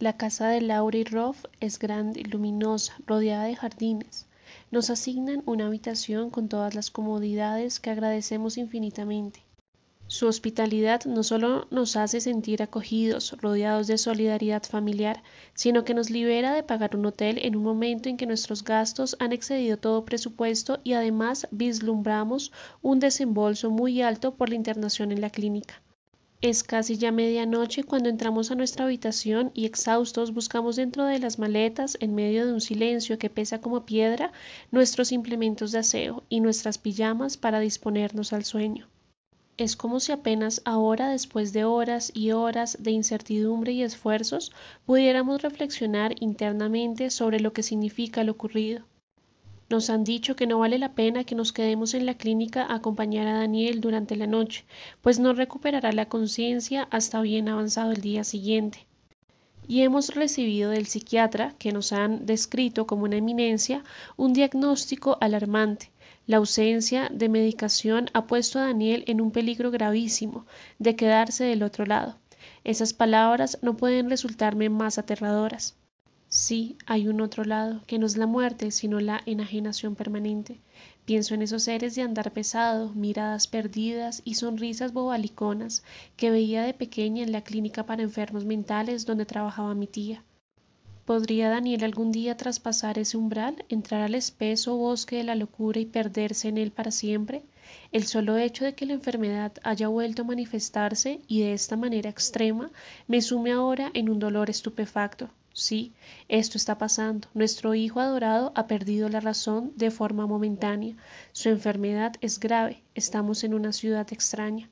La casa de Laura y Rolf es grande, luminosa, rodeada de jardines. Nos asignan una habitación con todas las comodidades que agradecemos infinitamente. Su hospitalidad no solo nos hace sentir acogidos, rodeados de solidaridad familiar, sino que nos libera de pagar un hotel en un momento en que nuestros gastos han excedido todo presupuesto y además vislumbramos un desembolso muy alto por la internación en la clínica. Es casi ya medianoche cuando entramos a nuestra habitación y exhaustos buscamos dentro de las maletas, en medio de un silencio que pesa como piedra, nuestros implementos de aseo y nuestras pijamas para disponernos al sueño. Es como si apenas ahora, después de horas y horas de incertidumbre y esfuerzos, pudiéramos reflexionar internamente sobre lo que significa lo ocurrido. Nos han dicho que no vale la pena que nos quedemos en la clínica a acompañar a Daniel durante la noche, pues no recuperará la conciencia hasta bien avanzado el día siguiente. Y hemos recibido del psiquiatra, que nos han descrito como una eminencia, un diagnóstico alarmante. La ausencia de medicación ha puesto a Daniel en un peligro gravísimo de quedarse del otro lado. Esas palabras no pueden resultarme más aterradoras. Sí, hay un otro lado, que no es la muerte, sino la enajenación permanente. Pienso en esos seres de andar pesado, miradas perdidas y sonrisas bobaliconas que veía de pequeña en la clínica para enfermos mentales donde trabajaba mi tía. ¿Podría Daniel algún día traspasar ese umbral, entrar al espeso bosque de la locura y perderse en él para siempre? El solo hecho de que la enfermedad haya vuelto a manifestarse y de esta manera extrema me sume ahora en un dolor estupefacto, Sí, esto está pasando. Nuestro hijo adorado ha perdido la razón de forma momentánea. Su enfermedad es grave. Estamos en una ciudad extraña,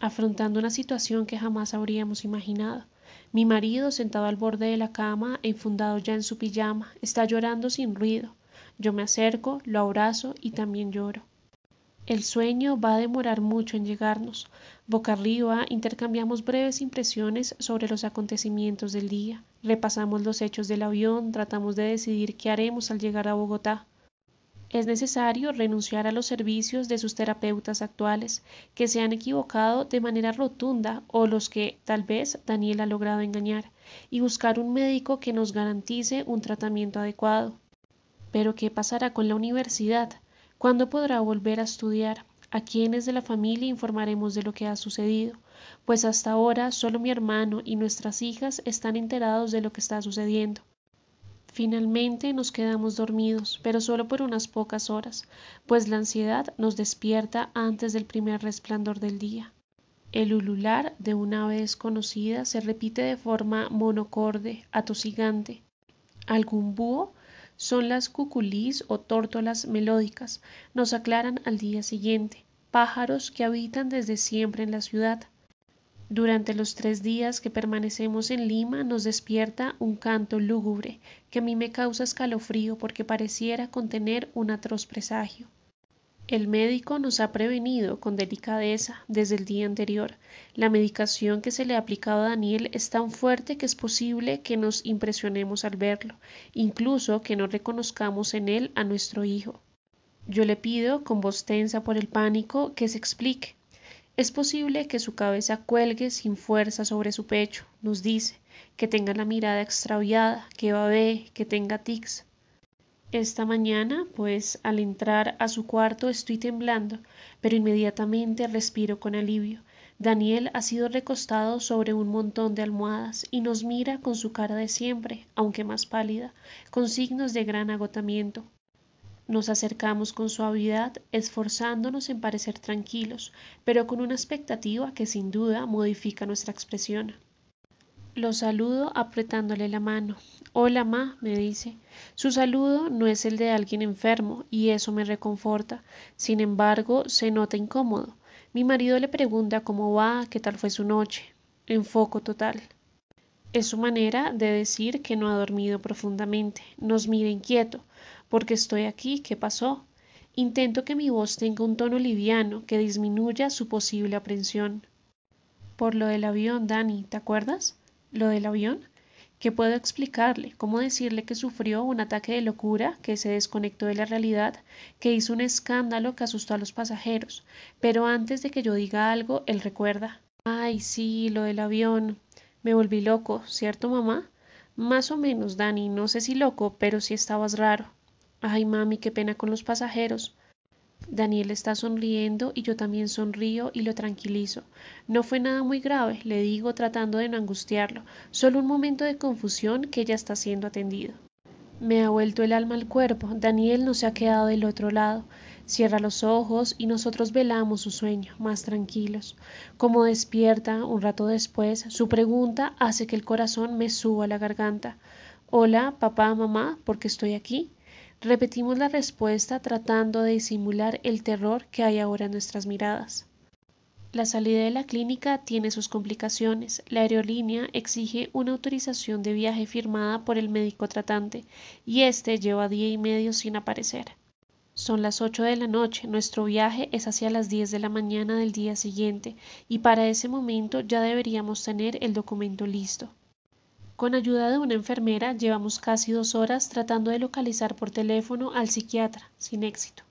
afrontando una situación que jamás habríamos imaginado. Mi marido, sentado al borde de la cama, enfundado ya en su pijama, está llorando sin ruido. Yo me acerco, lo abrazo y también lloro. El sueño va a demorar mucho en llegarnos. Boca arriba intercambiamos breves impresiones sobre los acontecimientos del día. Repasamos los hechos del avión, tratamos de decidir qué haremos al llegar a Bogotá. Es necesario renunciar a los servicios de sus terapeutas actuales, que se han equivocado de manera rotunda o los que tal vez Daniel ha logrado engañar, y buscar un médico que nos garantice un tratamiento adecuado. Pero ¿qué pasará con la universidad? ¿Cuándo podrá volver a estudiar? ¿A quiénes de la familia informaremos de lo que ha sucedido? Pues hasta ahora solo mi hermano y nuestras hijas están enterados de lo que está sucediendo. Finalmente nos quedamos dormidos, pero solo por unas pocas horas, pues la ansiedad nos despierta antes del primer resplandor del día. El ulular de una ave desconocida se repite de forma monocorde, atosigante. Algún búho son las cuculís o tórtolas melódicas, nos aclaran al día siguiente, pájaros que habitan desde siempre en la ciudad. Durante los tres días que permanecemos en Lima nos despierta un canto lúgubre que a mí me causa escalofrío porque pareciera contener un atroz presagio. El médico nos ha prevenido con delicadeza desde el día anterior. La medicación que se le ha aplicado a Daniel es tan fuerte que es posible que nos impresionemos al verlo, incluso que no reconozcamos en él a nuestro hijo. Yo le pido, con voz tensa por el pánico, que se explique. Es posible que su cabeza cuelgue sin fuerza sobre su pecho, nos dice, que tenga la mirada extraviada, que babe, que tenga tics. Esta mañana, pues, al entrar a su cuarto estoy temblando, pero inmediatamente respiro con alivio. Daniel ha sido recostado sobre un montón de almohadas y nos mira con su cara de siempre, aunque más pálida, con signos de gran agotamiento. Nos acercamos con suavidad, esforzándonos en parecer tranquilos, pero con una expectativa que sin duda modifica nuestra expresión. Lo saludo apretándole la mano. Hola, ma, me dice. Su saludo no es el de alguien enfermo, y eso me reconforta. Sin embargo, se nota incómodo. Mi marido le pregunta cómo va, qué tal fue su noche. Enfoco total. Es su manera de decir que no ha dormido profundamente. Nos mira inquieto. Porque estoy aquí? ¿Qué pasó? Intento que mi voz tenga un tono liviano que disminuya su posible aprensión. Por lo del avión, Dani, ¿te acuerdas? lo del avión? ¿Qué puedo explicarle? ¿Cómo decirle que sufrió un ataque de locura, que se desconectó de la realidad, que hizo un escándalo que asustó a los pasajeros? Pero antes de que yo diga algo, él recuerda. Ay, sí, lo del avión. Me volví loco, ¿cierto, mamá? Más o menos, Dani, no sé si loco, pero sí estabas raro. Ay, mami, qué pena con los pasajeros. Daniel está sonriendo y yo también sonrío y lo tranquilizo. No fue nada muy grave, le digo tratando de no angustiarlo, solo un momento de confusión que ya está siendo atendido. Me ha vuelto el alma al cuerpo, Daniel no se ha quedado del otro lado. Cierra los ojos y nosotros velamos su sueño, más tranquilos. Como despierta, un rato después, su pregunta hace que el corazón me suba a la garganta. Hola, papá, mamá, ¿por qué estoy aquí? Repetimos la respuesta tratando de disimular el terror que hay ahora en nuestras miradas. La salida de la clínica tiene sus complicaciones. La aerolínea exige una autorización de viaje firmada por el médico tratante y este lleva día y medio sin aparecer. Son las ocho de la noche, nuestro viaje es hacia las diez de la mañana del día siguiente y para ese momento ya deberíamos tener el documento listo. Con ayuda de una enfermera llevamos casi dos horas tratando de localizar por teléfono al psiquiatra, sin éxito.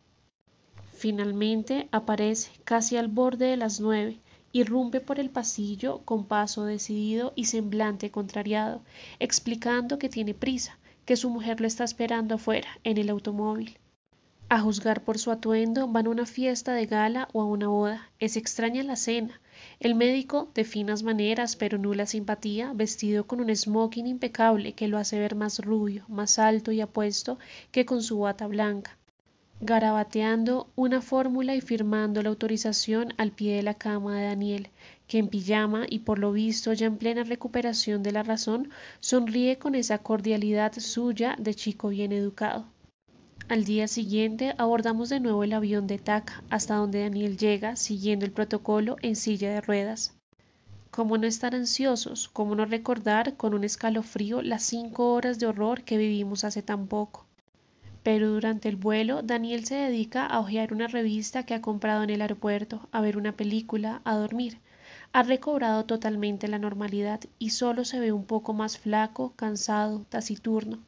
Finalmente aparece casi al borde de las nueve, irrumpe por el pasillo con paso decidido y semblante contrariado, explicando que tiene prisa, que su mujer lo está esperando afuera, en el automóvil. A juzgar por su atuendo, van a una fiesta de gala o a una boda. Es extraña la cena. El médico, de finas maneras pero nula simpatía, vestido con un smoking impecable que lo hace ver más rubio, más alto y apuesto que con su bata blanca. Garabateando una fórmula y firmando la autorización al pie de la cama de Daniel, que en pijama y por lo visto ya en plena recuperación de la razón, sonríe con esa cordialidad suya de chico bien educado. Al día siguiente abordamos de nuevo el avión de TAC hasta donde Daniel llega siguiendo el protocolo en silla de ruedas. ¿Cómo no estar ansiosos? ¿Cómo no recordar con un escalofrío las cinco horas de horror que vivimos hace tan poco? Pero durante el vuelo, Daniel se dedica a hojear una revista que ha comprado en el aeropuerto, a ver una película, a dormir. Ha recobrado totalmente la normalidad y solo se ve un poco más flaco, cansado, taciturno.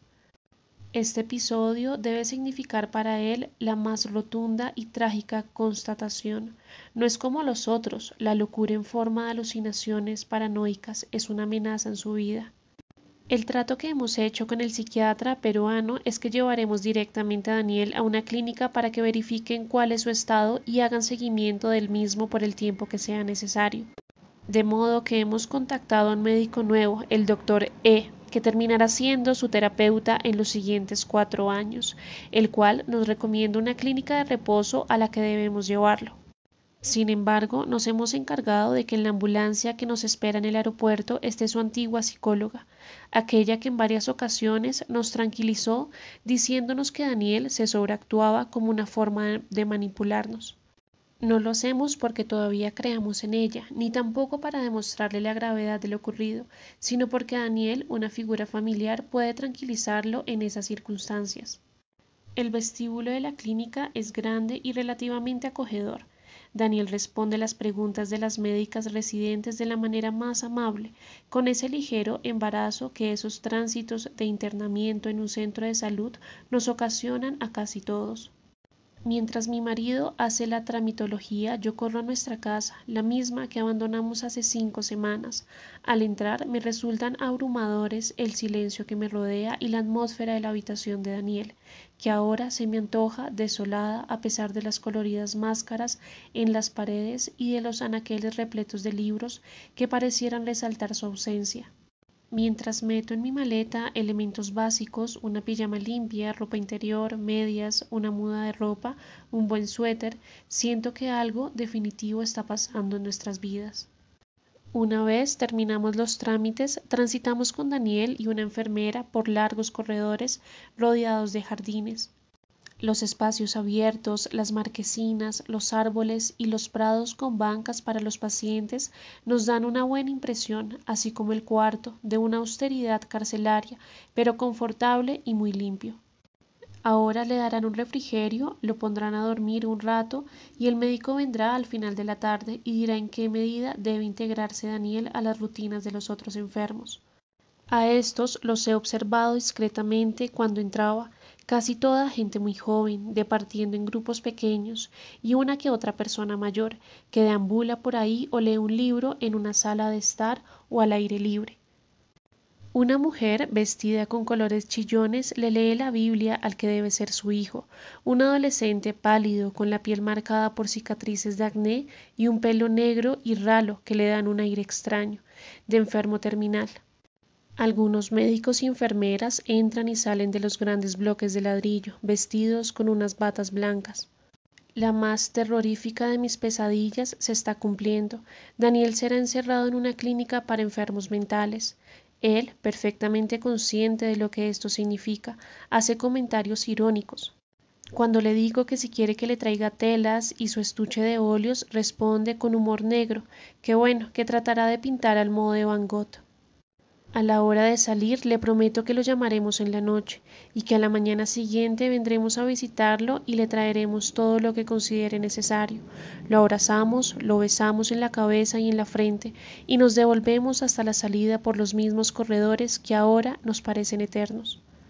Este episodio debe significar para él la más rotunda y trágica constatación. No es como los otros, la locura en forma de alucinaciones paranoicas es una amenaza en su vida. El trato que hemos hecho con el psiquiatra peruano es que llevaremos directamente a Daniel a una clínica para que verifiquen cuál es su estado y hagan seguimiento del mismo por el tiempo que sea necesario. De modo que hemos contactado a un médico nuevo, el doctor E, que terminará siendo su terapeuta en los siguientes cuatro años, el cual nos recomienda una clínica de reposo a la que debemos llevarlo. Sin embargo, nos hemos encargado de que en la ambulancia que nos espera en el aeropuerto esté su antigua psicóloga, aquella que en varias ocasiones nos tranquilizó diciéndonos que Daniel se sobreactuaba como una forma de manipularnos. No lo hacemos porque todavía creamos en ella, ni tampoco para demostrarle la gravedad de lo ocurrido, sino porque Daniel, una figura familiar, puede tranquilizarlo en esas circunstancias. El vestíbulo de la clínica es grande y relativamente acogedor. Daniel responde las preguntas de las médicas residentes de la manera más amable, con ese ligero embarazo que esos tránsitos de internamiento en un centro de salud nos ocasionan a casi todos. Mientras mi marido hace la tramitología, yo corro a nuestra casa, la misma que abandonamos hace cinco semanas. Al entrar me resultan abrumadores el silencio que me rodea y la atmósfera de la habitación de Daniel, que ahora se me antoja desolada a pesar de las coloridas máscaras en las paredes y de los anaqueles repletos de libros que parecieran resaltar su ausencia. Mientras meto en mi maleta elementos básicos, una pijama limpia, ropa interior, medias, una muda de ropa, un buen suéter, siento que algo definitivo está pasando en nuestras vidas. Una vez terminamos los trámites, transitamos con Daniel y una enfermera por largos corredores rodeados de jardines los espacios abiertos, las marquesinas, los árboles y los prados con bancas para los pacientes nos dan una buena impresión, así como el cuarto, de una austeridad carcelaria, pero confortable y muy limpio. Ahora le darán un refrigerio, lo pondrán a dormir un rato y el médico vendrá al final de la tarde y dirá en qué medida debe integrarse Daniel a las rutinas de los otros enfermos. A estos los he observado discretamente cuando entraba casi toda gente muy joven, departiendo en grupos pequeños, y una que otra persona mayor, que deambula por ahí o lee un libro en una sala de estar o al aire libre. Una mujer vestida con colores chillones le lee la Biblia al que debe ser su hijo, un adolescente pálido con la piel marcada por cicatrices de acné y un pelo negro y ralo que le dan un aire extraño, de enfermo terminal. Algunos médicos y enfermeras entran y salen de los grandes bloques de ladrillo, vestidos con unas batas blancas. La más terrorífica de mis pesadillas se está cumpliendo. Daniel será encerrado en una clínica para enfermos mentales. Él, perfectamente consciente de lo que esto significa, hace comentarios irónicos. Cuando le digo que si quiere que le traiga telas y su estuche de óleos, responde con humor negro, que bueno, que tratará de pintar al modo de Van Gogh. A la hora de salir le prometo que lo llamaremos en la noche y que a la mañana siguiente vendremos a visitarlo y le traeremos todo lo que considere necesario. Lo abrazamos, lo besamos en la cabeza y en la frente y nos devolvemos hasta la salida por los mismos corredores que ahora nos parecen eternos.